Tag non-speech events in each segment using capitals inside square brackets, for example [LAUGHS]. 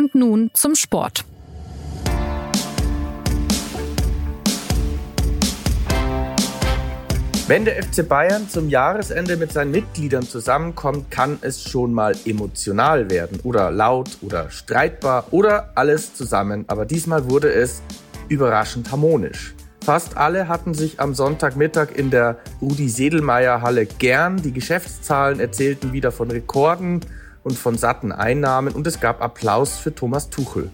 Und nun zum Sport. Wenn der FC Bayern zum Jahresende mit seinen Mitgliedern zusammenkommt, kann es schon mal emotional werden oder laut oder streitbar oder alles zusammen. Aber diesmal wurde es überraschend harmonisch. Fast alle hatten sich am Sonntagmittag in der Rudi Sedelmeier Halle gern. Die Geschäftszahlen erzählten wieder von Rekorden und von satten Einnahmen und es gab Applaus für Thomas Tuchel.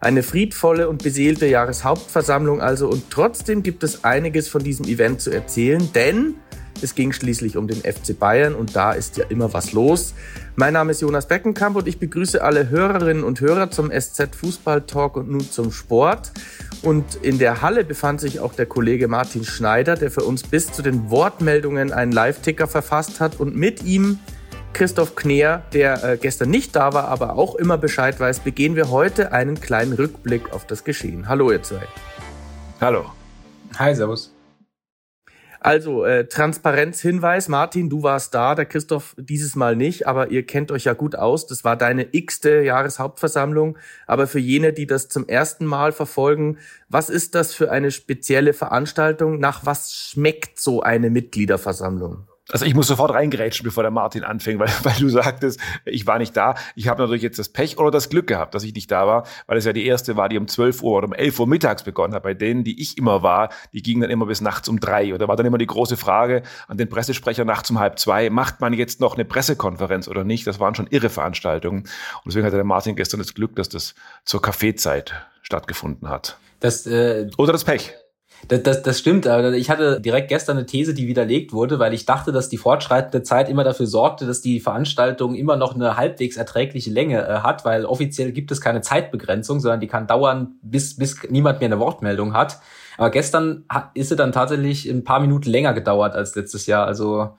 Eine friedvolle und beseelte Jahreshauptversammlung also und trotzdem gibt es einiges von diesem Event zu erzählen, denn es ging schließlich um den FC Bayern und da ist ja immer was los. Mein Name ist Jonas Beckenkamp und ich begrüße alle Hörerinnen und Hörer zum SZ Fußball Talk und nun zum Sport. Und in der Halle befand sich auch der Kollege Martin Schneider, der für uns bis zu den Wortmeldungen einen Live-Ticker verfasst hat und mit ihm Christoph Kneer, der äh, gestern nicht da war, aber auch immer Bescheid weiß, begehen wir heute einen kleinen Rückblick auf das Geschehen. Hallo ihr zwei. Hallo. Hi, Servus. Also, äh, Transparenzhinweis, Martin, du warst da, der Christoph dieses Mal nicht, aber ihr kennt euch ja gut aus. Das war deine x-te Jahreshauptversammlung. Aber für jene, die das zum ersten Mal verfolgen, was ist das für eine spezielle Veranstaltung? Nach was schmeckt so eine Mitgliederversammlung? Also ich muss sofort reingerätschen, bevor der Martin anfängt, weil, [LAUGHS] weil du sagtest, ich war nicht da. Ich habe natürlich jetzt das Pech oder das Glück gehabt, dass ich nicht da war, weil es ja die erste war, die um 12 Uhr oder um 11 Uhr mittags begonnen hat. Bei denen, die ich immer war, die gingen dann immer bis nachts um drei. Und da war dann immer die große Frage an den Pressesprecher nachts um halb zwei, macht man jetzt noch eine Pressekonferenz oder nicht? Das waren schon irre Veranstaltungen. Und deswegen hatte der Martin gestern das Glück, dass das zur Kaffeezeit stattgefunden hat. Das, äh, oder das Pech. Das, das, das stimmt, ich hatte direkt gestern eine These, die widerlegt wurde, weil ich dachte, dass die fortschreitende Zeit immer dafür sorgte, dass die Veranstaltung immer noch eine halbwegs erträgliche Länge äh, hat, weil offiziell gibt es keine Zeitbegrenzung, sondern die kann dauern, bis, bis niemand mehr eine Wortmeldung hat. Aber gestern ist sie dann tatsächlich ein paar Minuten länger gedauert als letztes Jahr. Also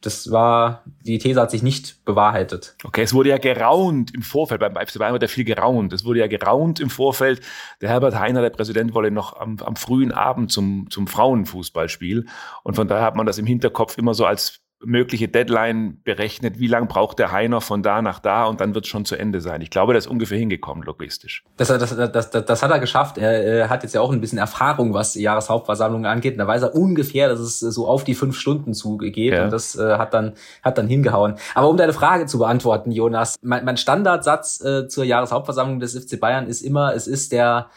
das war, die These hat sich nicht bewahrheitet. Okay, es wurde ja geraunt im Vorfeld, beim FC Bayern wird ja viel geraunt. Es wurde ja geraunt im Vorfeld. Der Herbert Heiner, der Präsident, wolle noch am, am frühen Abend zum, zum Frauenfußballspiel. Und von daher hat man das im Hinterkopf immer so als mögliche Deadline berechnet, wie lang braucht der Heiner von da nach da und dann wird es schon zu Ende sein. Ich glaube, der ist ungefähr hingekommen, logistisch. Das, das, das, das, das hat er geschafft. Er, er hat jetzt ja auch ein bisschen Erfahrung, was Jahreshauptversammlungen angeht. Und da weiß er ungefähr, dass es so auf die fünf Stunden zugeht ja. und das äh, hat, dann, hat dann hingehauen. Aber um deine Frage zu beantworten, Jonas, mein, mein Standardsatz äh, zur Jahreshauptversammlung des FC Bayern ist immer, es ist der,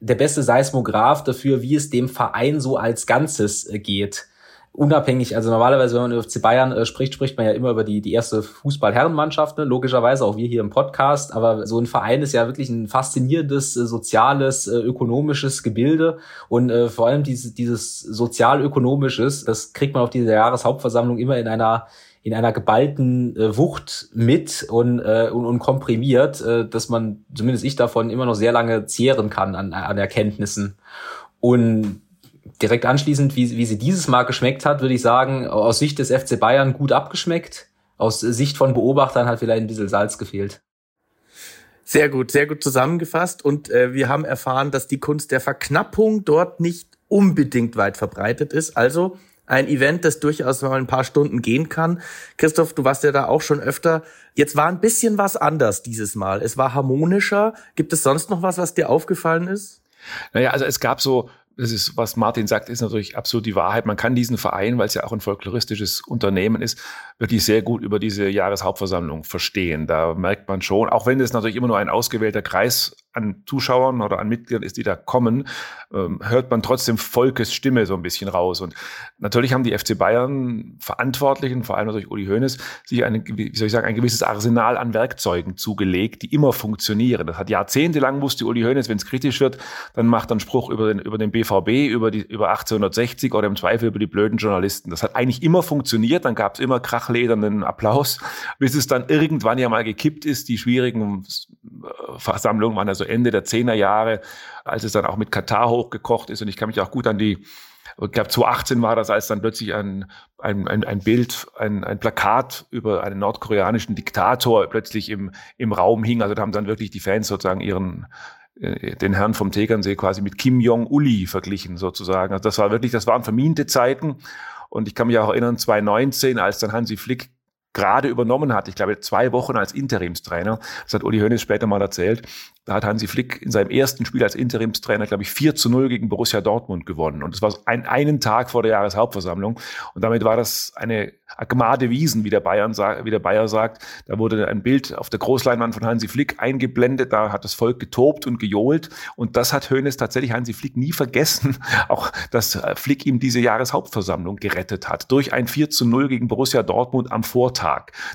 der beste Seismograph dafür, wie es dem Verein so als Ganzes äh, geht unabhängig, also normalerweise, wenn man über FC Bayern äh, spricht, spricht man ja immer über die, die erste Fußball-Herrenmannschaft, ne? logischerweise auch wir hier im Podcast, aber so ein Verein ist ja wirklich ein faszinierendes, äh, soziales, äh, ökonomisches Gebilde und äh, vor allem dieses, dieses sozial-ökonomisches, das kriegt man auf dieser Jahreshauptversammlung immer in einer in einer geballten äh, Wucht mit und, äh, und, und komprimiert, äh, dass man, zumindest ich davon, immer noch sehr lange zehren kann an, an Erkenntnissen. Und direkt anschließend, wie, wie sie dieses Mal geschmeckt hat, würde ich sagen, aus Sicht des FC Bayern gut abgeschmeckt. Aus Sicht von Beobachtern hat vielleicht ein bisschen Salz gefehlt. Sehr gut, sehr gut zusammengefasst. Und äh, wir haben erfahren, dass die Kunst der Verknappung dort nicht unbedingt weit verbreitet ist. Also ein Event, das durchaus mal ein paar Stunden gehen kann. Christoph, du warst ja da auch schon öfter. Jetzt war ein bisschen was anders dieses Mal. Es war harmonischer. Gibt es sonst noch was, was dir aufgefallen ist? Naja, also es gab so das ist, was Martin sagt, ist natürlich absolut die Wahrheit. Man kann diesen Verein, weil es ja auch ein folkloristisches Unternehmen ist, wirklich sehr gut über diese Jahreshauptversammlung verstehen. Da merkt man schon, auch wenn es natürlich immer nur ein ausgewählter Kreis an Zuschauern oder an Mitgliedern ist, die da kommen, ähm, hört man trotzdem Volkes Stimme so ein bisschen raus. Und natürlich haben die FC Bayern Verantwortlichen, vor allem durch Uli Hoeneß, sich eine, wie soll ich sagen, ein gewisses Arsenal an Werkzeugen zugelegt, die immer funktionieren. Das hat jahrzehntelang wusste Uli Hoeneß, wenn es kritisch wird, dann macht er einen Spruch über den, über den BVB, über, die, über 1860 oder im Zweifel über die blöden Journalisten. Das hat eigentlich immer funktioniert, dann gab es immer krachledernden Applaus, bis es dann irgendwann ja mal gekippt ist. Die schwierigen äh, Versammlungen waren also Ende der Zehnerjahre, als es dann auch mit Katar hochgekocht ist. Und ich kann mich auch gut an die ich glaube 2018 war das, als dann plötzlich ein, ein, ein, ein Bild, ein, ein Plakat über einen nordkoreanischen Diktator plötzlich im, im Raum hing. Also da haben dann wirklich die Fans sozusagen ihren äh, den Herrn vom Tegernsee quasi mit Kim Jong-uli verglichen sozusagen. Also das war wirklich, das waren vermiente Zeiten. Und ich kann mich auch erinnern, 2019, als dann Hansi Flick gerade übernommen hat. Ich glaube, zwei Wochen als Interimstrainer. Das hat Uli Hoeneß später mal erzählt. Da hat Hansi Flick in seinem ersten Spiel als Interimstrainer, glaube ich, 4 zu 0 gegen Borussia Dortmund gewonnen. Und das war ein, einen Tag vor der Jahreshauptversammlung. Und damit war das eine Agmade Wiesen, wie der, Bayern, wie der Bayer sagt. Da wurde ein Bild auf der Großleinwand von Hansi Flick eingeblendet. Da hat das Volk getobt und gejohlt. Und das hat Hoeneß tatsächlich Hansi Flick nie vergessen. [LAUGHS] Auch, dass Flick ihm diese Jahreshauptversammlung gerettet hat. Durch ein 4 zu 0 gegen Borussia Dortmund am Vortag.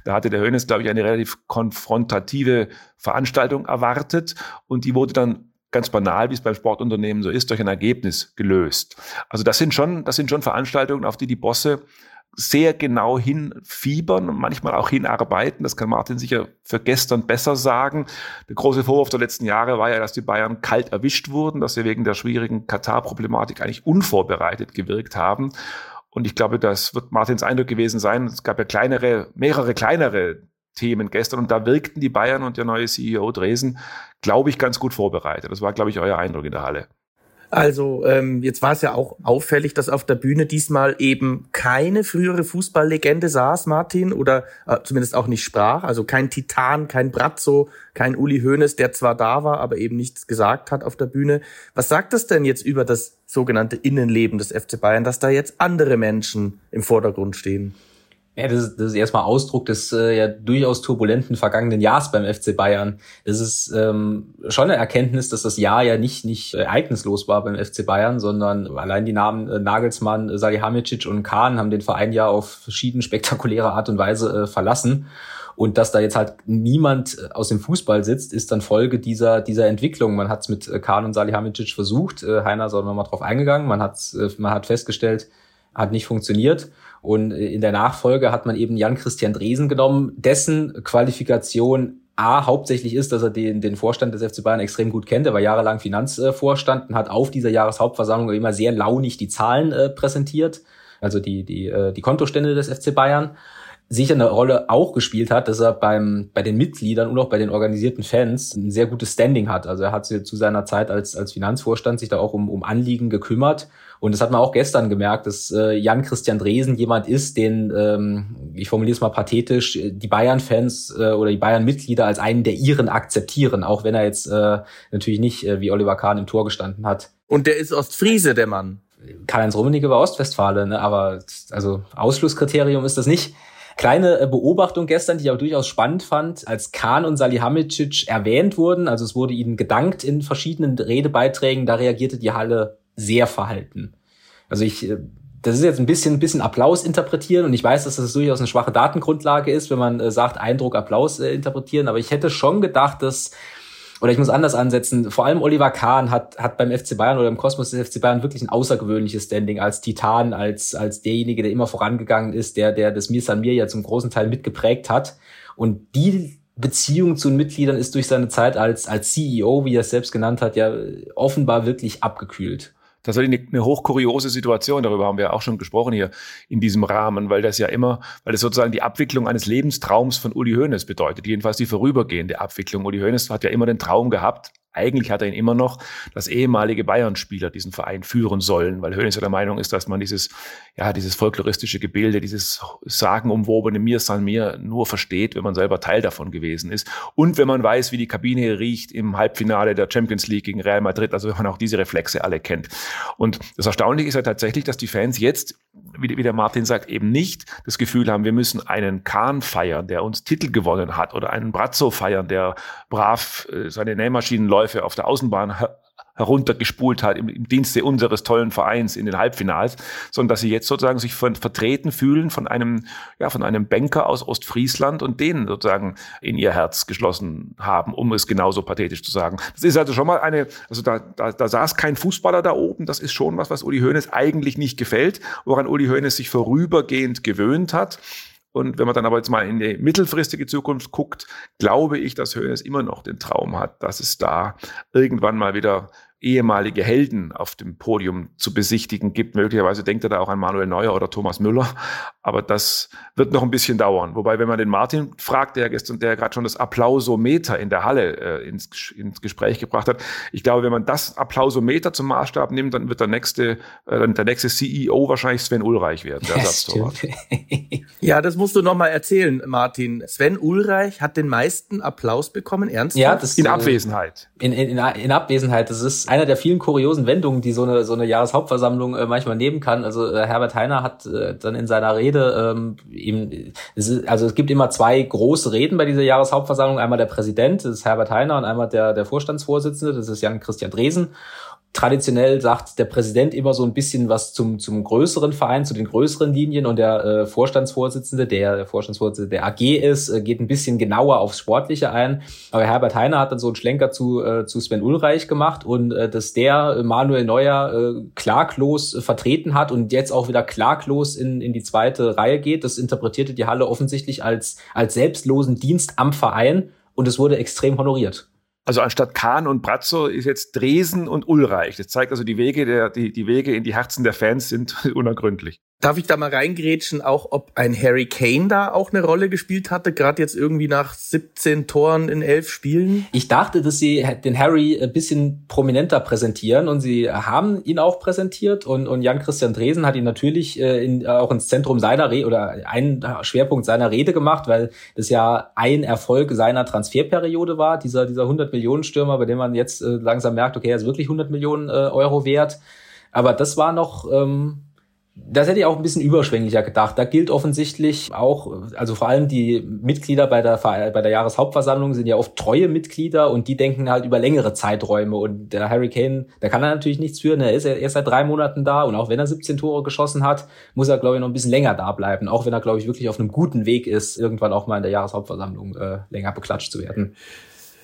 Da hatte der Hoeneß, glaube ich, eine relativ konfrontative Veranstaltung erwartet und die wurde dann ganz banal, wie es beim Sportunternehmen so ist, durch ein Ergebnis gelöst. Also das sind schon, das sind schon Veranstaltungen, auf die die Bosse sehr genau hinfiebern und manchmal auch hinarbeiten. Das kann Martin sicher für gestern besser sagen. Der große Vorwurf der letzten Jahre war ja, dass die Bayern kalt erwischt wurden, dass sie wegen der schwierigen Katar-Problematik eigentlich unvorbereitet gewirkt haben. Und ich glaube, das wird Martins Eindruck gewesen sein. Es gab ja kleinere, mehrere kleinere Themen gestern und da wirkten die Bayern und der neue CEO Dresen, glaube ich, ganz gut vorbereitet. Das war, glaube ich, euer Eindruck in der Halle. Also ähm, jetzt war es ja auch auffällig, dass auf der Bühne diesmal eben keine frühere Fußballlegende saß, Martin, oder äh, zumindest auch nicht sprach. Also kein Titan, kein Brazzo, kein Uli Hoeneß, der zwar da war, aber eben nichts gesagt hat auf der Bühne. Was sagt das denn jetzt über das sogenannte Innenleben des FC Bayern, dass da jetzt andere Menschen im Vordergrund stehen? Ja, das ist, das ist erstmal Ausdruck des äh, ja durchaus turbulenten vergangenen Jahres beim FC Bayern. Es ist ähm, schon eine Erkenntnis, dass das Jahr ja nicht nicht ereignislos war beim FC Bayern, sondern allein die Namen äh, Nagelsmann, äh, Salihamidzic und Kahn haben den Verein ja auf verschieden spektakuläre Art und Weise äh, verlassen. Und dass da jetzt halt niemand äh, aus dem Fußball sitzt, ist dann Folge dieser, dieser Entwicklung. Man hat es mit äh, Kahn und Salihamidzic versucht. Äh, Heiner ist auch nochmal drauf eingegangen. Man hat, man hat festgestellt, hat nicht funktioniert. Und in der Nachfolge hat man eben Jan-Christian Dresen genommen, dessen Qualifikation A, hauptsächlich ist, dass er den, den Vorstand des FC Bayern extrem gut kennt. Er war jahrelang Finanzvorstand und hat auf dieser Jahreshauptversammlung immer sehr launig die Zahlen äh, präsentiert, also die, die, äh, die Kontostände des FC Bayern sicher eine Rolle auch gespielt hat, dass er beim, bei den Mitgliedern und auch bei den organisierten Fans ein sehr gutes Standing hat. Also er hat sich zu seiner Zeit als, als Finanzvorstand sich da auch um, um Anliegen gekümmert. Und das hat man auch gestern gemerkt, dass äh, Jan Christian Dresen jemand ist, den, ähm, ich formuliere es mal pathetisch, die Bayern-Fans äh, oder die Bayern-Mitglieder als einen der ihren akzeptieren, auch wenn er jetzt äh, natürlich nicht äh, wie Oliver Kahn im Tor gestanden hat. Und der ist Ostfriese, der Mann. Karl-Heinz Rummenigge war Ostwestfale, ne? aber also Ausschlusskriterium ist das nicht. Kleine äh, Beobachtung gestern, die ich aber durchaus spannend fand, als Kahn und Salihamidzic erwähnt wurden, also es wurde ihnen gedankt in verschiedenen Redebeiträgen, da reagierte die Halle sehr verhalten. Also ich, äh, das ist jetzt ein bisschen, ein bisschen Applaus interpretieren und ich weiß, dass das durchaus eine schwache Datengrundlage ist, wenn man äh, sagt, Eindruck, Applaus interpretieren, aber ich hätte schon gedacht, dass oder ich muss anders ansetzen, vor allem Oliver Kahn hat, hat beim FC Bayern oder im Kosmos des FC Bayern wirklich ein außergewöhnliches Standing als Titan, als, als derjenige, der immer vorangegangen ist, der, der das Mir San Mir ja zum großen Teil mitgeprägt hat. Und die Beziehung zu den Mitgliedern ist durch seine Zeit als, als CEO, wie er es selbst genannt hat, ja offenbar wirklich abgekühlt. Das ist eine, eine hochkuriose Situation, darüber haben wir auch schon gesprochen hier in diesem Rahmen, weil das ja immer, weil das sozusagen die Abwicklung eines Lebenstraums von Uli Hoeneß bedeutet, jedenfalls die vorübergehende Abwicklung. Uli Hoeneß hat ja immer den Traum gehabt, eigentlich hat er ihn immer noch, dass ehemalige Bayern-Spieler diesen Verein führen sollen, weil Hönes ja der Meinung ist, dass man dieses, ja, dieses folkloristische Gebilde, dieses sagenumwobene Mir San Mir nur versteht, wenn man selber Teil davon gewesen ist. Und wenn man weiß, wie die Kabine riecht im Halbfinale der Champions League gegen Real Madrid, also wenn man auch diese Reflexe alle kennt. Und das Erstaunliche ist ja tatsächlich, dass die Fans jetzt wie, wie der Martin sagt, eben nicht das Gefühl haben, wir müssen einen Kahn feiern, der uns Titel gewonnen hat oder einen Brazzo feiern, der brav äh, seine Nähmaschinenläufe auf der Außenbahn heruntergespult hat im, im, Dienste unseres tollen Vereins in den Halbfinals, sondern dass sie jetzt sozusagen sich von, vertreten fühlen von einem, ja, von einem Banker aus Ostfriesland und den sozusagen in ihr Herz geschlossen haben, um es genauso pathetisch zu sagen. Das ist also schon mal eine, also da, da, da saß kein Fußballer da oben, das ist schon was, was Uli Hoeneß eigentlich nicht gefällt, woran Uli Hoeneß sich vorübergehend gewöhnt hat. Und wenn man dann aber jetzt mal in die mittelfristige Zukunft guckt, glaube ich, dass Hoeneß immer noch den Traum hat, dass es da irgendwann mal wieder ehemalige Helden auf dem Podium zu besichtigen gibt. Möglicherweise denkt er da auch an Manuel Neuer oder Thomas Müller. Aber das wird noch ein bisschen dauern. Wobei, wenn man den Martin fragt, der gestern, der gerade schon das Applausometer in der Halle äh, ins, ins Gespräch gebracht hat, ich glaube, wenn man das Applausometer zum Maßstab nimmt, dann wird der nächste, äh, der nächste CEO wahrscheinlich Sven Ulreich werden, der Ersatztorwart. ja, das musst du noch mal erzählen, Martin. Sven Ulreich hat den meisten Applaus bekommen, ernsthaft? Ja, das, in äh, Abwesenheit. In, in, in Abwesenheit. Das ist einer der vielen kuriosen Wendungen, die so eine, so eine Jahreshauptversammlung äh, manchmal nehmen kann. Also äh, Herbert Heiner hat äh, dann in seiner Rede ähm, eben, es ist, also es gibt immer zwei große Reden bei dieser Jahreshauptversammlung. Einmal der Präsident, das ist Herbert Heiner, und einmal der, der Vorstandsvorsitzende, das ist Jan Christian Dresen traditionell sagt der Präsident immer so ein bisschen was zum, zum größeren Verein, zu den größeren Linien und der äh, Vorstandsvorsitzende, der, Vorstandsvorsitzende der AG ist, äh, geht ein bisschen genauer aufs Sportliche ein. Aber Herbert Heiner hat dann so einen Schlenker zu, äh, zu Sven Ulreich gemacht und äh, dass der Manuel Neuer äh, klaglos vertreten hat und jetzt auch wieder klaglos in, in die zweite Reihe geht, das interpretierte die Halle offensichtlich als, als selbstlosen Dienst am Verein und es wurde extrem honoriert. Also anstatt Kahn und Brazzo ist jetzt Dresen und Ulreich. Das zeigt also, die Wege, der, die, die Wege in die Herzen der Fans sind [LAUGHS] unergründlich. Darf ich da mal reingrätschen, auch ob ein Harry Kane da auch eine Rolle gespielt hatte, gerade jetzt irgendwie nach 17 Toren in elf Spielen? Ich dachte, dass sie den Harry ein bisschen prominenter präsentieren und sie haben ihn auch präsentiert und, und Jan-Christian Dresen hat ihn natürlich äh, in, auch ins Zentrum seiner Rede oder einen Schwerpunkt seiner Rede gemacht, weil das ja ein Erfolg seiner Transferperiode war, dieser, dieser 100 Millionen Stürmer, bei dem man jetzt äh, langsam merkt, okay, er ist wirklich 100 Millionen äh, Euro wert. Aber das war noch, ähm, das hätte ich auch ein bisschen überschwänglicher gedacht. Da gilt offensichtlich auch, also vor allem die Mitglieder bei der, bei der Jahreshauptversammlung sind ja oft treue Mitglieder und die denken halt über längere Zeiträume. Und der Harry Kane, da kann er natürlich nichts führen. Er ist erst seit drei Monaten da und auch wenn er 17 Tore geschossen hat, muss er, glaube ich, noch ein bisschen länger da bleiben. Auch wenn er, glaube ich, wirklich auf einem guten Weg ist, irgendwann auch mal in der Jahreshauptversammlung äh, länger beklatscht zu werden.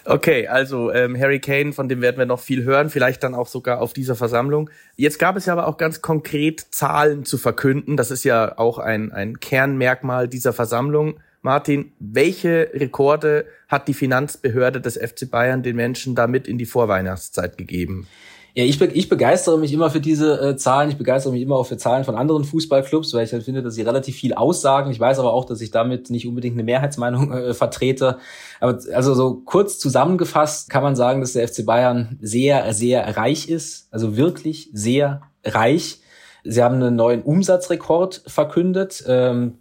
Okay, also ähm, Harry Kane, von dem werden wir noch viel hören, vielleicht dann auch sogar auf dieser Versammlung. Jetzt gab es ja aber auch ganz konkret Zahlen zu verkünden. Das ist ja auch ein, ein Kernmerkmal dieser Versammlung. Martin, welche Rekorde hat die Finanzbehörde des FC Bayern den Menschen damit in die Vorweihnachtszeit gegeben? Ja, ich, ich begeistere mich immer für diese äh, Zahlen. Ich begeistere mich immer auch für Zahlen von anderen Fußballclubs, weil ich halt finde, dass sie relativ viel aussagen. Ich weiß aber auch, dass ich damit nicht unbedingt eine Mehrheitsmeinung äh, vertrete. Aber also so kurz zusammengefasst kann man sagen, dass der FC Bayern sehr, sehr reich ist. Also wirklich sehr reich. Sie haben einen neuen Umsatzrekord verkündet. Ähm,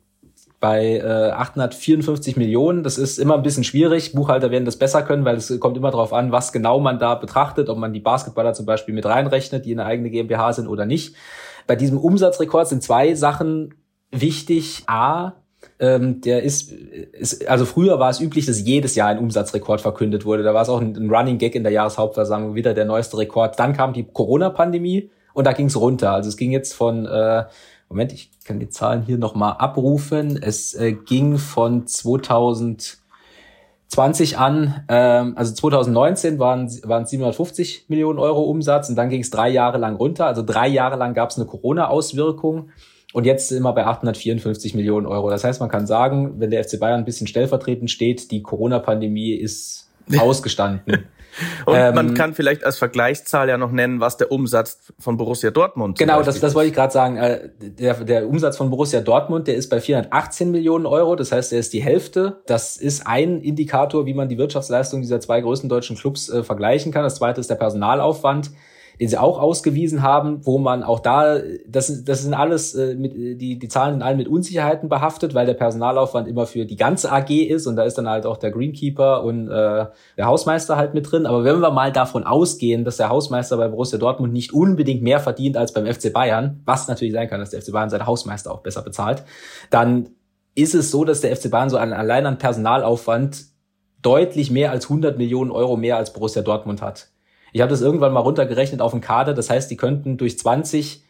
bei äh, 854 Millionen. Das ist immer ein bisschen schwierig. Buchhalter werden das besser können, weil es kommt immer darauf an, was genau man da betrachtet, ob man die Basketballer zum Beispiel mit reinrechnet, die eine eigene GmbH sind oder nicht. Bei diesem Umsatzrekord sind zwei Sachen wichtig. A, ähm, der ist, ist, also früher war es üblich, dass jedes Jahr ein Umsatzrekord verkündet wurde. Da war es auch ein, ein Running Gag in der Jahreshauptversammlung, wieder der neueste Rekord. Dann kam die Corona-Pandemie und da ging es runter. Also es ging jetzt von äh, Moment, ich kann die Zahlen hier nochmal abrufen. Es äh, ging von 2020 an, ähm, also 2019 waren, waren 750 Millionen Euro Umsatz und dann ging es drei Jahre lang runter. Also drei Jahre lang gab es eine Corona-Auswirkung. Und jetzt sind wir bei 854 Millionen Euro. Das heißt, man kann sagen, wenn der FC Bayern ein bisschen stellvertretend steht, die Corona-Pandemie ist [LAUGHS] ausgestanden. [LAUGHS] Und ähm, man kann vielleicht als Vergleichszahl ja noch nennen, was der Umsatz von Borussia Dortmund Genau, das, das wollte ich gerade sagen. Äh, der, der Umsatz von Borussia Dortmund, der ist bei 418 Millionen Euro. Das heißt, der ist die Hälfte. Das ist ein Indikator, wie man die Wirtschaftsleistung dieser zwei größten deutschen Clubs äh, vergleichen kann. Das zweite ist der Personalaufwand sie auch ausgewiesen haben, wo man auch da, das, das sind alles, äh, mit, die, die Zahlen sind alle mit Unsicherheiten behaftet, weil der Personalaufwand immer für die ganze AG ist und da ist dann halt auch der Greenkeeper und äh, der Hausmeister halt mit drin. Aber wenn wir mal davon ausgehen, dass der Hausmeister bei Borussia Dortmund nicht unbedingt mehr verdient als beim FC Bayern, was natürlich sein kann, dass der FC Bayern seine Hausmeister auch besser bezahlt, dann ist es so, dass der FC Bayern so allein an Personalaufwand deutlich mehr als 100 Millionen Euro mehr als Borussia Dortmund hat. Ich habe das irgendwann mal runtergerechnet auf den Kader. Das heißt, die könnten durch 20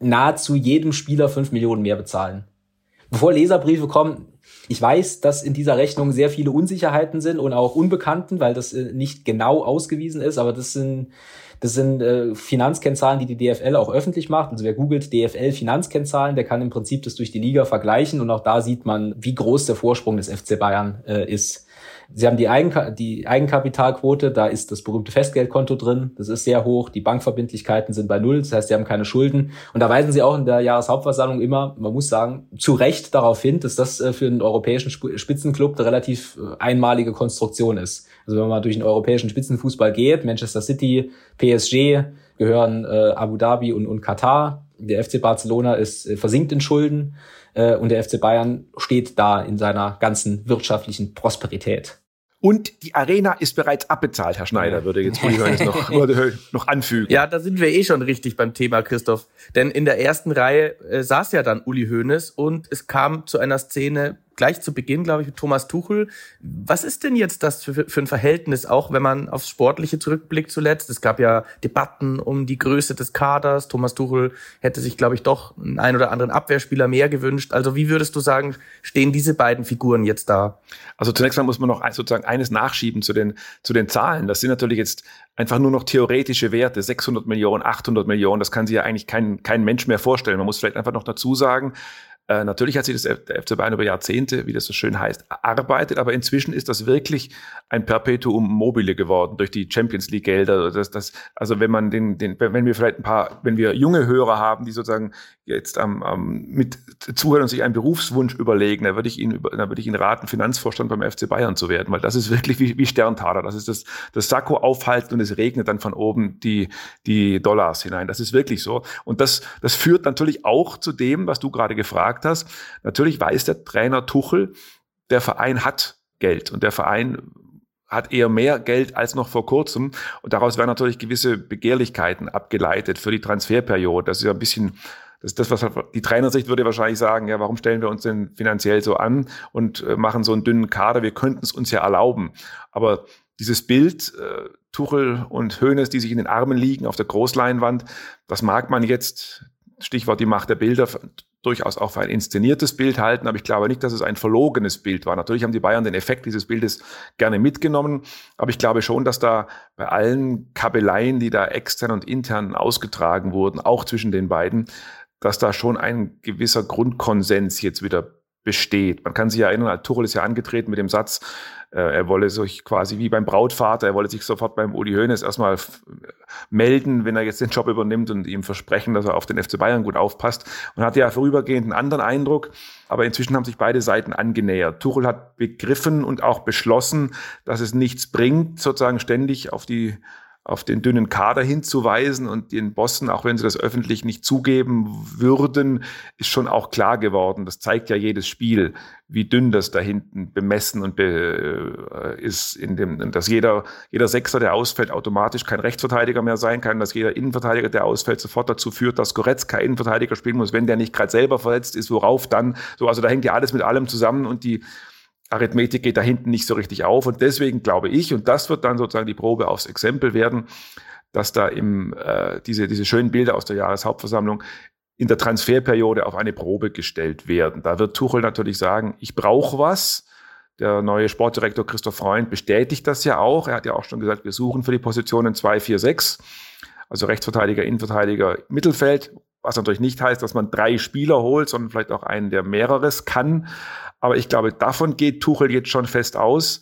nahezu jedem Spieler 5 Millionen mehr bezahlen. Bevor Leserbriefe kommen, ich weiß, dass in dieser Rechnung sehr viele Unsicherheiten sind und auch Unbekannten, weil das äh, nicht genau ausgewiesen ist, aber das sind, das sind äh, Finanzkennzahlen, die die DFL auch öffentlich macht. Also wer googelt DFL Finanzkennzahlen, der kann im Prinzip das durch die Liga vergleichen und auch da sieht man, wie groß der Vorsprung des FC Bayern äh, ist. Sie haben die, Eigenka die Eigenkapitalquote, da ist das berühmte Festgeldkonto drin, das ist sehr hoch, die Bankverbindlichkeiten sind bei Null, das heißt, Sie haben keine Schulden. Und da weisen Sie auch in der Jahreshauptversammlung immer, man muss sagen, zu Recht darauf hin, dass das äh, für einen europäischen Spitzenclub eine relativ äh, einmalige Konstruktion ist. Also wenn man durch den europäischen Spitzenfußball geht, Manchester City, PSG gehören äh, Abu Dhabi und, und Katar, der FC Barcelona ist äh, versinkt in Schulden äh, und der FC Bayern steht da in seiner ganzen wirtschaftlichen Prosperität. Und die Arena ist bereits abbezahlt, Herr Schneider, würde jetzt Uli Hoeneß noch, [LAUGHS] noch anfügen. Ja, da sind wir eh schon richtig beim Thema, Christoph. Denn in der ersten Reihe äh, saß ja dann Uli Hoeneß und es kam zu einer Szene, gleich zu Beginn, glaube ich, mit Thomas Tuchel. Was ist denn jetzt das für, für ein Verhältnis, auch wenn man aufs Sportliche zurückblickt zuletzt? Es gab ja Debatten um die Größe des Kaders. Thomas Tuchel hätte sich, glaube ich, doch einen ein oder anderen Abwehrspieler mehr gewünscht. Also wie würdest du sagen, stehen diese beiden Figuren jetzt da? Also zunächst mal muss man noch sozusagen eines nachschieben zu den, zu den Zahlen. Das sind natürlich jetzt einfach nur noch theoretische Werte, 600 Millionen, 800 Millionen, das kann sich ja eigentlich kein, kein Mensch mehr vorstellen. Man muss vielleicht einfach noch dazu sagen, äh, natürlich hat sich das, der FC Bayern über Jahrzehnte, wie das so schön heißt, erarbeitet, aber inzwischen ist das wirklich ein Perpetuum mobile geworden durch die Champions League Gelder. Das, das, also wenn man den, den, wenn wir vielleicht ein paar, wenn wir junge Hörer haben, die sozusagen jetzt am, am mit zuhören und sich einen Berufswunsch überlegen, dann würde ich Ihnen, dann würde ich Ihnen raten, Finanzvorstand beim FC Bayern zu werden, weil das ist wirklich wie, wie Sterntaler. Das ist das, das Sakko aufhalten und es regnet dann von oben die, die Dollars hinein. Das ist wirklich so. Und das, das führt natürlich auch zu dem, was du gerade gefragt hast. Natürlich weiß der Trainer Tuchel, der Verein hat Geld und der Verein hat eher mehr Geld als noch vor kurzem. Und daraus werden natürlich gewisse Begehrlichkeiten abgeleitet für die Transferperiode. Das ist ja ein bisschen das ist das, was die Trainersicht würde wahrscheinlich sagen, ja, warum stellen wir uns denn finanziell so an und äh, machen so einen dünnen Kader? Wir könnten es uns ja erlauben. Aber dieses Bild, äh, Tuchel und Hoeneß, die sich in den Armen liegen auf der Großleinwand, das mag man jetzt, Stichwort die Macht der Bilder, durchaus auch für ein inszeniertes Bild halten, aber ich glaube nicht, dass es ein verlogenes Bild war. Natürlich haben die Bayern den Effekt dieses Bildes gerne mitgenommen, aber ich glaube schon, dass da bei allen Kabeleien, die da extern und intern ausgetragen wurden, auch zwischen den beiden, dass da schon ein gewisser Grundkonsens jetzt wieder besteht. Man kann sich erinnern, Tuchel ist ja angetreten mit dem Satz, er wolle sich quasi wie beim Brautvater, er wolle sich sofort beim Uli Hoeneß erstmal melden, wenn er jetzt den Job übernimmt und ihm versprechen, dass er auf den FC Bayern gut aufpasst. Und hatte ja vorübergehend einen anderen Eindruck, aber inzwischen haben sich beide Seiten angenähert. Tuchel hat begriffen und auch beschlossen, dass es nichts bringt, sozusagen ständig auf die auf den dünnen Kader hinzuweisen und den Bossen, auch wenn sie das öffentlich nicht zugeben würden, ist schon auch klar geworden. Das zeigt ja jedes Spiel, wie dünn das da hinten bemessen und be, äh, ist, in dem, dass jeder, jeder Sechser, der ausfällt, automatisch kein Rechtsverteidiger mehr sein kann, dass jeder Innenverteidiger, der ausfällt, sofort dazu führt, dass Goretzka Innenverteidiger spielen muss, wenn der nicht gerade selber verletzt ist, worauf dann, so, also da hängt ja alles mit allem zusammen und die, Arithmetik geht da hinten nicht so richtig auf. Und deswegen glaube ich, und das wird dann sozusagen die Probe aufs Exempel werden, dass da im, äh, diese, diese schönen Bilder aus der Jahreshauptversammlung in der Transferperiode auf eine Probe gestellt werden. Da wird Tuchel natürlich sagen, ich brauche was. Der neue Sportdirektor Christoph Freund bestätigt das ja auch. Er hat ja auch schon gesagt, wir suchen für die Positionen 2, 4, 6. Also Rechtsverteidiger, Innenverteidiger, Mittelfeld. Was natürlich nicht heißt, dass man drei Spieler holt, sondern vielleicht auch einen, der mehreres kann. Aber ich glaube, davon geht Tuchel jetzt schon fest aus,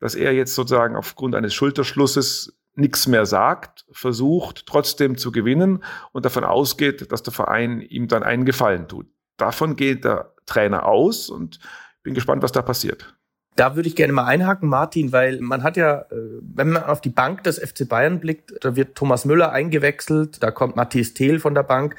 dass er jetzt sozusagen aufgrund eines Schulterschlusses nichts mehr sagt, versucht trotzdem zu gewinnen und davon ausgeht, dass der Verein ihm dann einen Gefallen tut. Davon geht der Trainer aus und bin gespannt, was da passiert. Da würde ich gerne mal einhaken, Martin, weil man hat ja, äh, wenn man auf die Bank des FC Bayern blickt, da wird Thomas Müller eingewechselt, da kommt Matthias Thiel von der Bank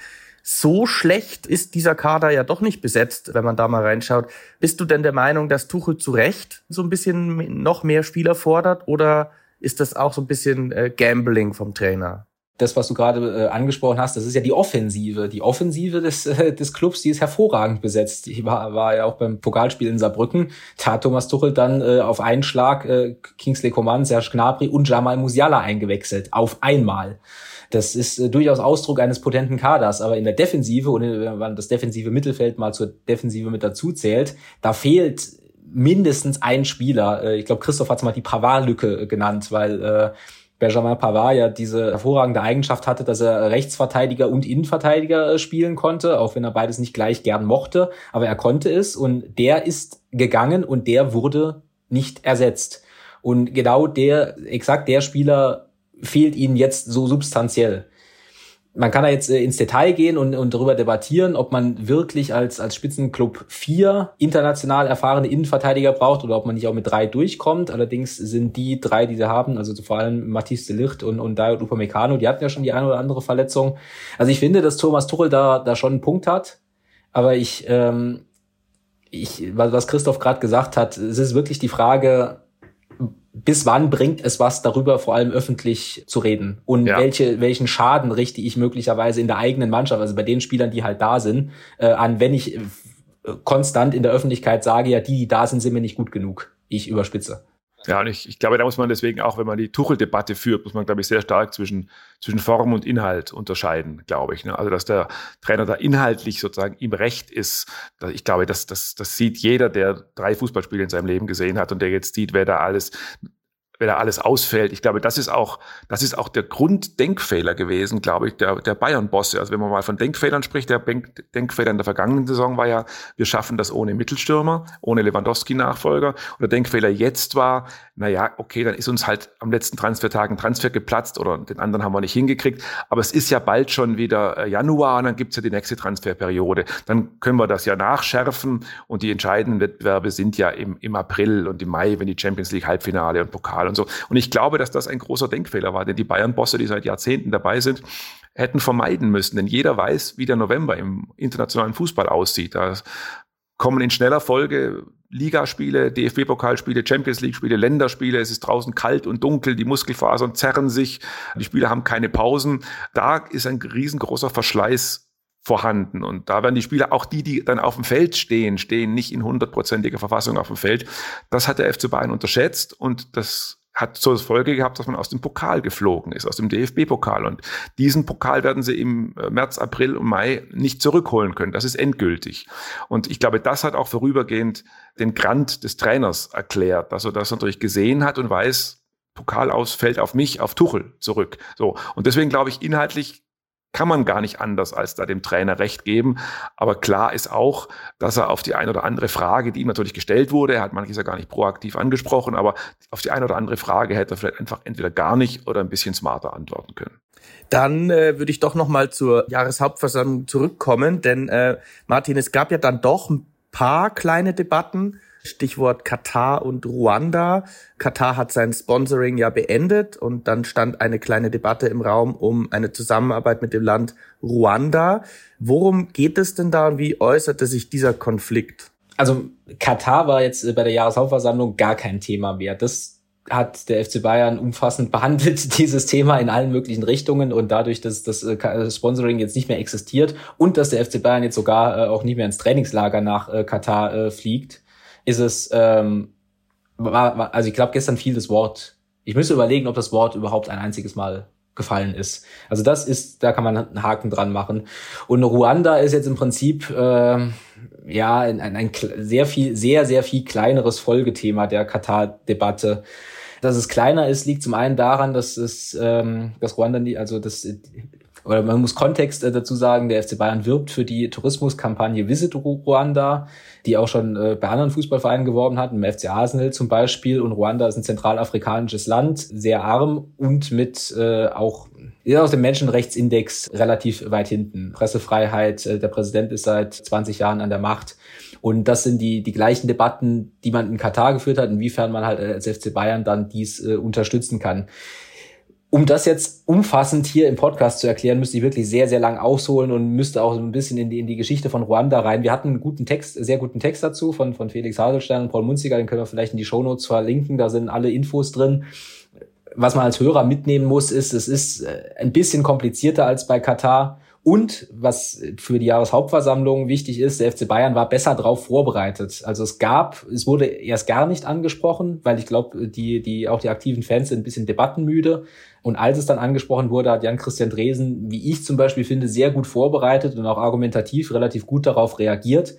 so schlecht ist dieser Kader ja doch nicht besetzt, wenn man da mal reinschaut. Bist du denn der Meinung, dass Tuchel zu Recht so ein bisschen noch mehr Spieler fordert oder ist das auch so ein bisschen äh, Gambling vom Trainer? das, was du gerade äh, angesprochen hast, das ist ja die Offensive. Die Offensive des, äh, des Clubs, die ist hervorragend besetzt. Die war, war ja auch beim Pokalspiel in Saarbrücken. Da hat Thomas Tuchel dann äh, auf einen Schlag äh, Kingsley Coman, Serge Gnabry und Jamal Musiala eingewechselt. Auf einmal. Das ist äh, durchaus Ausdruck eines potenten Kaders, aber in der Defensive und wenn man das defensive Mittelfeld mal zur Defensive mit dazu zählt, da fehlt mindestens ein Spieler. Äh, ich glaube, Christoph hat es mal die Pavard-Lücke äh, genannt, weil äh, Benjamin Pavard ja diese hervorragende Eigenschaft hatte, dass er Rechtsverteidiger und Innenverteidiger äh, spielen konnte, auch wenn er beides nicht gleich gern mochte, aber er konnte es und der ist gegangen und der wurde nicht ersetzt. Und genau der, exakt der Spieler fehlt ihnen jetzt so substanziell man kann da jetzt äh, ins Detail gehen und, und darüber debattieren, ob man wirklich als, als Spitzenclub vier international erfahrene Innenverteidiger braucht oder ob man nicht auch mit drei durchkommt. Allerdings sind die drei, die sie haben, also vor allem Matisse de Licht und, und Dayot Upamecano, die hatten ja schon die eine oder andere Verletzung. Also ich finde, dass Thomas Tuchel da, da schon einen Punkt hat. Aber ich, ähm, ich, was Christoph gerade gesagt hat, es ist wirklich die Frage, bis wann bringt es was darüber vor allem öffentlich zu reden? Und ja. welche welchen Schaden richte ich möglicherweise in der eigenen Mannschaft also bei den Spielern die halt da sind äh, an wenn ich äh, konstant in der Öffentlichkeit sage ja die die da sind sind mir nicht gut genug. Ich überspitze ja, und ich, ich glaube, da muss man deswegen auch, wenn man die Tuchel-Debatte führt, muss man, glaube ich, sehr stark zwischen, zwischen Form und Inhalt unterscheiden, glaube ich. Ne? Also, dass der Trainer da inhaltlich sozusagen im Recht ist, ich glaube, das, das, das sieht jeder, der drei Fußballspiele in seinem Leben gesehen hat und der jetzt sieht, wer da alles wenn da alles ausfällt. Ich glaube, das ist auch, das ist auch der Grunddenkfehler gewesen, glaube ich, der, der Bayern-Bosse. Also wenn man mal von Denkfehlern spricht, der Denkfehler in der vergangenen Saison war ja, wir schaffen das ohne Mittelstürmer, ohne Lewandowski-Nachfolger. Und der Denkfehler jetzt war, na ja, okay, dann ist uns halt am letzten Transfertag ein Transfer geplatzt oder den anderen haben wir nicht hingekriegt. Aber es ist ja bald schon wieder äh, Januar und dann gibt's ja die nächste Transferperiode. Dann können wir das ja nachschärfen und die entscheidenden Wettbewerbe sind ja im, im April und im Mai, wenn die Champions League Halbfinale und Pokal und so. Und ich glaube, dass das ein großer Denkfehler war, denn die Bayern-Bosse, die seit Jahrzehnten dabei sind, hätten vermeiden müssen. Denn jeder weiß, wie der November im internationalen Fußball aussieht. Da kommen in schneller Folge Ligaspiele, DFB-Pokalspiele, Champions League-Spiele, Länderspiele. Es ist draußen kalt und dunkel, die Muskelfasern zerren sich, die Spieler haben keine Pausen. Da ist ein riesengroßer Verschleiß vorhanden. Und da werden die Spieler, auch die, die dann auf dem Feld stehen, stehen nicht in hundertprozentiger Verfassung auf dem Feld. Das hat der FC Bayern unterschätzt und das hat zur Folge gehabt, dass man aus dem Pokal geflogen ist, aus dem DFB-Pokal. Und diesen Pokal werden sie im äh, März, April und Mai nicht zurückholen können. Das ist endgültig. Und ich glaube, das hat auch vorübergehend den Grant des Trainers erklärt, dass er das natürlich gesehen hat und weiß, Pokal aus fällt auf mich, auf Tuchel zurück. So. Und deswegen glaube ich, inhaltlich kann man gar nicht anders, als da dem Trainer recht geben. Aber klar ist auch, dass er auf die eine oder andere Frage, die ihm natürlich gestellt wurde, er hat manches ja gar nicht proaktiv angesprochen, aber auf die eine oder andere Frage hätte er vielleicht einfach entweder gar nicht oder ein bisschen smarter antworten können. Dann äh, würde ich doch noch mal zur Jahreshauptversammlung zurückkommen, denn äh, Martin, es gab ja dann doch ein paar kleine Debatten Stichwort Katar und Ruanda. Katar hat sein Sponsoring ja beendet und dann stand eine kleine Debatte im Raum um eine Zusammenarbeit mit dem Land Ruanda. Worum geht es denn da und wie äußerte sich dieser Konflikt? Also Katar war jetzt bei der Jahreshauptversammlung gar kein Thema mehr. Das hat der FC Bayern umfassend [LAUGHS] behandelt, dieses Thema in allen möglichen Richtungen und dadurch, dass das äh, Sponsoring jetzt nicht mehr existiert und dass der FC Bayern jetzt sogar äh, auch nicht mehr ins Trainingslager nach äh, Katar fliegt, ist es, ähm, war, also ich glaube, gestern fiel das Wort, ich müsste überlegen, ob das Wort überhaupt ein einziges Mal gefallen ist. Also das ist, da kann man einen Haken dran machen. Und Ruanda ist jetzt im Prinzip äh, ja ein, ein, ein sehr viel, sehr, sehr viel kleineres Folgethema der Katar-Debatte. Dass es kleiner ist, liegt zum einen daran, dass es, ähm, dass Ruanda, also das oder man muss Kontext äh, dazu sagen, der FC Bayern wirbt für die Tourismuskampagne Visit Ruanda, die auch schon äh, bei anderen Fußballvereinen geworben hat, im FC Arsenal zum Beispiel. Und Ruanda ist ein zentralafrikanisches Land, sehr arm und mit äh, auch ist aus dem Menschenrechtsindex relativ weit hinten. Pressefreiheit, äh, der Präsident ist seit 20 Jahren an der Macht. Und das sind die, die gleichen Debatten, die man in Katar geführt hat, inwiefern man halt als FC Bayern dann dies äh, unterstützen kann um das jetzt umfassend hier im Podcast zu erklären, müsste ich wirklich sehr, sehr lang ausholen und müsste auch so ein bisschen in die, in die Geschichte von Ruanda rein. Wir hatten einen guten Text, sehr guten Text dazu von, von Felix Haselstein und Paul Munziger, den können wir vielleicht in die Shownotes verlinken, da sind alle Infos drin. Was man als Hörer mitnehmen muss, ist, es ist äh, ein bisschen komplizierter als bei Katar. Und was für die Jahreshauptversammlung wichtig ist, der FC Bayern war besser drauf vorbereitet. Also es gab, es wurde erst gar nicht angesprochen, weil ich glaube, die, die, auch die aktiven Fans sind ein bisschen debattenmüde. Und als es dann angesprochen wurde, hat Jan-Christian Dresen, wie ich zum Beispiel finde, sehr gut vorbereitet und auch argumentativ relativ gut darauf reagiert.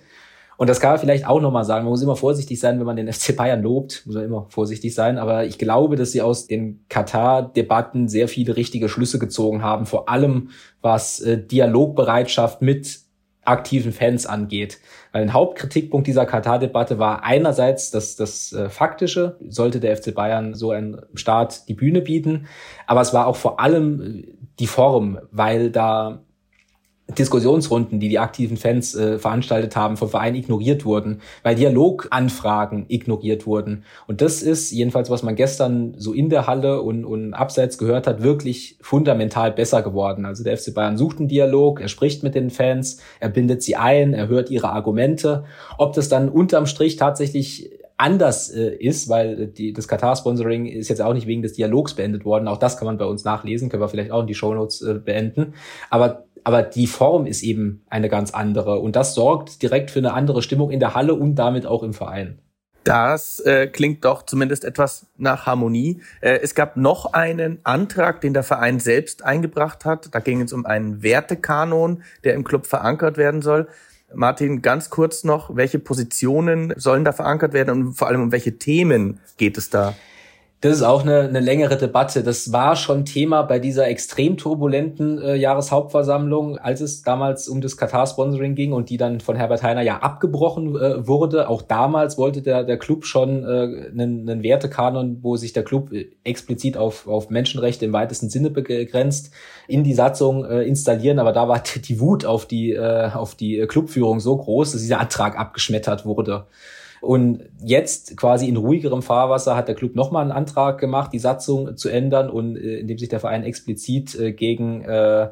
Und das kann man vielleicht auch nochmal sagen. Man muss immer vorsichtig sein, wenn man den FC Bayern lobt. Muss man immer vorsichtig sein. Aber ich glaube, dass sie aus den Katar-Debatten sehr viele richtige Schlüsse gezogen haben. Vor allem was äh, Dialogbereitschaft mit aktiven Fans angeht. Weil ein Hauptkritikpunkt dieser Katar-Debatte war einerseits das, das äh, Faktische, sollte der FC Bayern so ein Staat die Bühne bieten, aber es war auch vor allem äh, die Form, weil da Diskussionsrunden, die die aktiven Fans äh, veranstaltet haben, vom Verein ignoriert wurden, weil Dialoganfragen ignoriert wurden. Und das ist jedenfalls, was man gestern so in der Halle und, und abseits gehört hat, wirklich fundamental besser geworden. Also der FC Bayern sucht einen Dialog, er spricht mit den Fans, er bindet sie ein, er hört ihre Argumente. Ob das dann unterm Strich tatsächlich anders äh, ist, weil die, das Katar-Sponsoring ist jetzt auch nicht wegen des Dialogs beendet worden. Auch das kann man bei uns nachlesen, können wir vielleicht auch in die Shownotes äh, beenden. Aber aber die Form ist eben eine ganz andere und das sorgt direkt für eine andere Stimmung in der Halle und damit auch im Verein. Das äh, klingt doch zumindest etwas nach Harmonie. Äh, es gab noch einen Antrag, den der Verein selbst eingebracht hat. Da ging es um einen Wertekanon, der im Club verankert werden soll. Martin, ganz kurz noch, welche Positionen sollen da verankert werden und vor allem um welche Themen geht es da? Das ist auch eine, eine längere Debatte. Das war schon Thema bei dieser extrem turbulenten äh, Jahreshauptversammlung, als es damals um das Katar-Sponsoring ging und die dann von Herbert Heiner ja abgebrochen äh, wurde. Auch damals wollte der, der Club schon äh, einen, einen Wertekanon, wo sich der Club äh, explizit auf, auf Menschenrechte im weitesten Sinne begrenzt, in die Satzung äh, installieren. Aber da war die Wut auf die, äh, auf die Clubführung so groß, dass dieser Antrag abgeschmettert wurde. Und jetzt quasi in ruhigerem Fahrwasser hat der Club nochmal einen Antrag gemacht, die Satzung zu ändern und äh, indem sich der Verein explizit äh, gegen äh,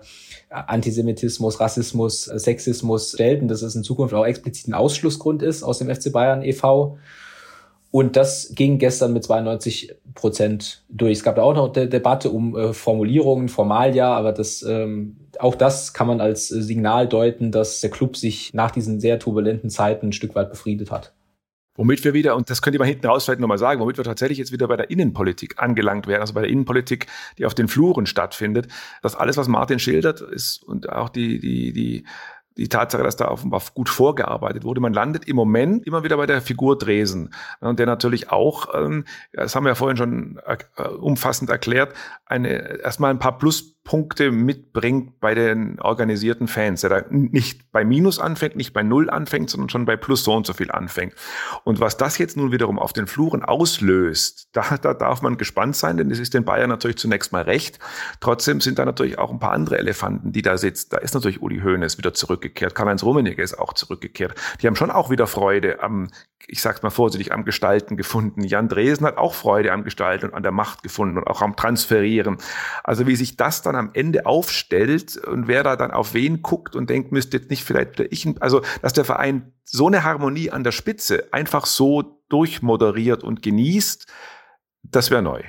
Antisemitismus, Rassismus, äh, Sexismus stellt und dass es in Zukunft auch explizit ein Ausschlussgrund ist aus dem FC Bayern e.V. Und das ging gestern mit 92 Prozent durch. Es gab da auch noch eine Debatte um äh, Formulierungen, Formalia, aber das, ähm, auch das kann man als Signal deuten, dass der Club sich nach diesen sehr turbulenten Zeiten ein Stück weit befriedet hat. Womit wir wieder, und das könnte man hinten raus vielleicht nochmal sagen, womit wir tatsächlich jetzt wieder bei der Innenpolitik angelangt werden, also bei der Innenpolitik, die auf den Fluren stattfindet. Das alles, was Martin schildert, ist und auch die, die, die die Tatsache, dass da offenbar gut vorgearbeitet wurde. Man landet im Moment immer wieder bei der Figur Dresen. Und der natürlich auch, ähm, das haben wir ja vorhin schon äh, umfassend erklärt, eine, erstmal ein paar Pluspunkte mitbringt bei den organisierten Fans, der da nicht bei Minus anfängt, nicht bei Null anfängt, sondern schon bei Plus so und so viel anfängt. Und was das jetzt nun wiederum auf den Fluren auslöst, da, da darf man gespannt sein, denn es ist den Bayern natürlich zunächst mal recht. Trotzdem sind da natürlich auch ein paar andere Elefanten, die da sitzen. Da ist natürlich Uli Hoeneß wieder zurückgekehrt, Karl-Heinz Rummenigge ist auch zurückgekehrt. Die haben schon auch wieder Freude am, ich sag's mal vorsichtig, am Gestalten gefunden. Jan Dresen hat auch Freude am Gestalten und an der Macht gefunden und auch am Transferieren. Also wie sich das dann am Ende aufstellt und wer da dann auf wen guckt und denkt, müsste jetzt nicht vielleicht ich, also dass der Verein so eine Harmonie an der Spitze einfach so durchmoderiert und genießt, das wäre neu.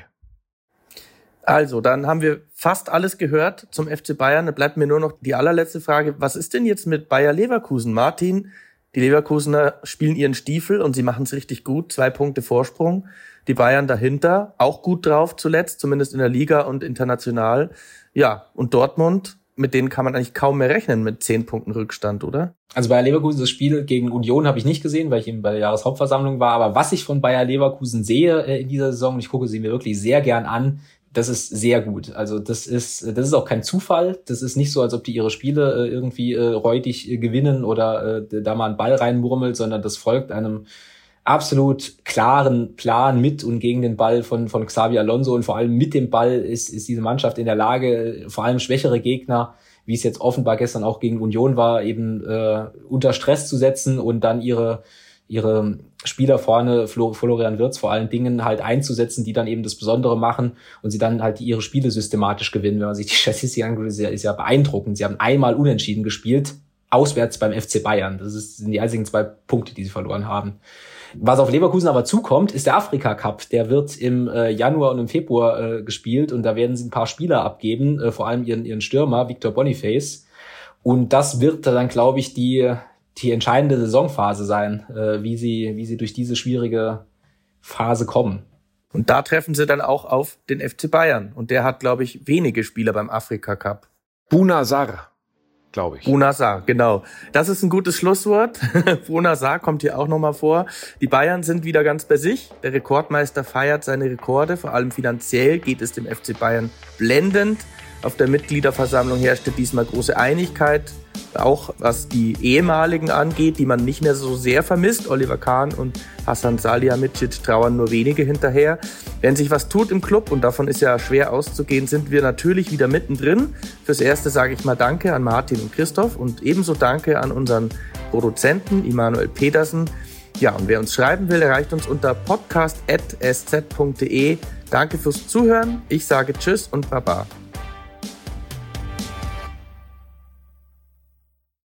Also, dann haben wir fast alles gehört zum FC Bayern. Da bleibt mir nur noch die allerletzte Frage. Was ist denn jetzt mit Bayer Leverkusen? Martin, die Leverkusener spielen ihren Stiefel und sie machen es richtig gut. Zwei Punkte Vorsprung. Die Bayern dahinter, auch gut drauf zuletzt, zumindest in der Liga und international. Ja, und Dortmund, mit denen kann man eigentlich kaum mehr rechnen mit zehn Punkten Rückstand, oder? Also Bayer Leverkusen, das Spiel gegen Union habe ich nicht gesehen, weil ich eben bei der Jahreshauptversammlung war. Aber was ich von Bayer Leverkusen sehe äh, in dieser Saison, und ich gucke sie mir wirklich sehr gern an, das ist sehr gut. Also das ist, das ist auch kein Zufall. Das ist nicht so, als ob die ihre Spiele äh, irgendwie äh, räudig gewinnen oder da mal einen Ball reinmurmelt, sondern das folgt einem absolut klaren Plan mit und gegen den Ball von, von Xavi Alonso und vor allem mit dem Ball ist, ist diese Mannschaft in der Lage, vor allem schwächere Gegner, wie es jetzt offenbar gestern auch gegen Union war, eben äh, unter Stress zu setzen und dann ihre, ihre Spieler vorne, Florian Wirtz vor allen Dingen halt einzusetzen, die dann eben das Besondere machen und sie dann halt ihre Spiele systematisch gewinnen. Wenn man sich die [LAUGHS] Statistik anguckt, ist ja, ist ja beeindruckend. Sie haben einmal unentschieden gespielt, auswärts beim FC Bayern. Das sind die einzigen zwei Punkte, die sie verloren haben. Was auf Leverkusen aber zukommt, ist der Afrika Cup. Der wird im äh, Januar und im Februar äh, gespielt und da werden sie ein paar Spieler abgeben, äh, vor allem ihren, ihren Stürmer, Victor Boniface. Und das wird dann, glaube ich, die, die entscheidende Saisonphase sein, äh, wie, sie, wie sie durch diese schwierige Phase kommen. Und da treffen sie dann auch auf den FC Bayern. Und der hat, glaube ich, wenige Spieler beim Afrika Cup. Buna Sar glaube ich. Bunasar, genau. Das ist ein gutes Schlusswort. [LAUGHS] Bunasar kommt hier auch nochmal vor. Die Bayern sind wieder ganz bei sich. Der Rekordmeister feiert seine Rekorde. Vor allem finanziell geht es dem FC Bayern blendend. Auf der Mitgliederversammlung herrschte diesmal große Einigkeit, auch was die ehemaligen angeht, die man nicht mehr so sehr vermisst. Oliver Kahn und Hassan Salihamidzic trauern nur wenige hinterher. Wenn sich was tut im Club, und davon ist ja schwer auszugehen, sind wir natürlich wieder mittendrin. Fürs Erste sage ich mal Danke an Martin und Christoph und ebenso Danke an unseren Produzenten Immanuel Petersen. Ja, und wer uns schreiben will, erreicht uns unter podcast.sz.de. Danke fürs Zuhören. Ich sage Tschüss und Baba.